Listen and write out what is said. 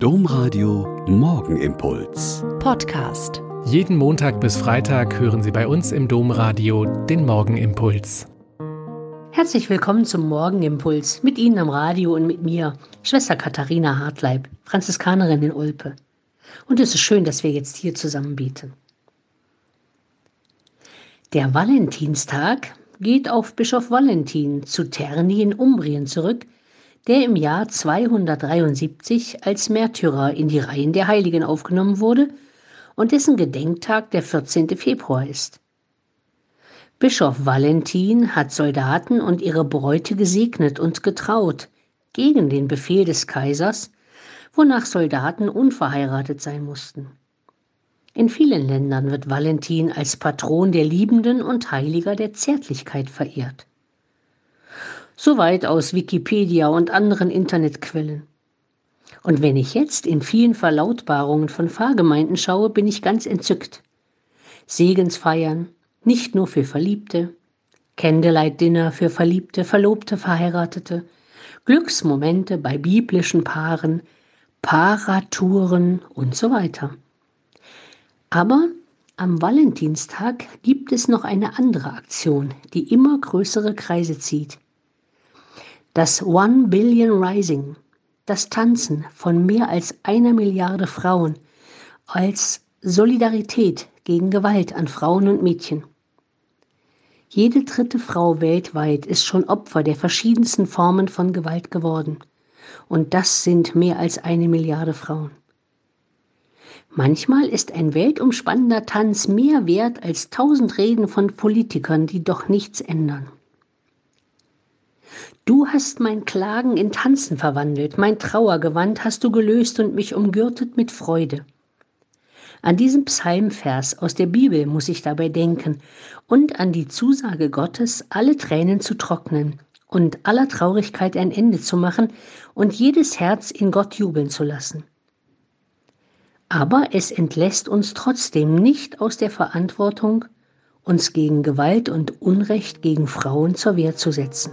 Domradio Morgenimpuls. Podcast. Jeden Montag bis Freitag hören Sie bei uns im Domradio den Morgenimpuls. Herzlich willkommen zum Morgenimpuls. Mit Ihnen am Radio und mit mir, Schwester Katharina Hartleib, Franziskanerin in Olpe. Und es ist schön, dass wir jetzt hier zusammen beten. Der Valentinstag geht auf Bischof Valentin zu Terni in Umbrien zurück, der im Jahr 273 als Märtyrer in die Reihen der Heiligen aufgenommen wurde und dessen Gedenktag der 14. Februar ist. Bischof Valentin hat Soldaten und ihre Bräute gesegnet und getraut, gegen den Befehl des Kaisers, wonach Soldaten unverheiratet sein mussten. In vielen Ländern wird Valentin als Patron der Liebenden und Heiliger der Zärtlichkeit verehrt. Soweit aus Wikipedia und anderen Internetquellen. Und wenn ich jetzt in vielen Verlautbarungen von Pfarrgemeinden schaue, bin ich ganz entzückt. Segensfeiern, nicht nur für Verliebte, Candlelight-Dinner für Verliebte, Verlobte, Verheiratete, Glücksmomente bei biblischen Paaren, Paratouren und so weiter. Aber am Valentinstag gibt es noch eine andere Aktion, die immer größere Kreise zieht. Das One Billion Rising, das Tanzen von mehr als einer Milliarde Frauen als Solidarität gegen Gewalt an Frauen und Mädchen. Jede dritte Frau weltweit ist schon Opfer der verschiedensten Formen von Gewalt geworden. Und das sind mehr als eine Milliarde Frauen. Manchmal ist ein weltumspannender Tanz mehr wert als tausend Reden von Politikern, die doch nichts ändern. Du hast mein Klagen in Tanzen verwandelt, mein Trauergewand hast du gelöst und mich umgürtet mit Freude. An diesen Psalmvers aus der Bibel muss ich dabei denken und an die Zusage Gottes, alle Tränen zu trocknen und aller Traurigkeit ein Ende zu machen und jedes Herz in Gott jubeln zu lassen. Aber es entlässt uns trotzdem nicht aus der Verantwortung, uns gegen Gewalt und Unrecht gegen Frauen zur Wehr zu setzen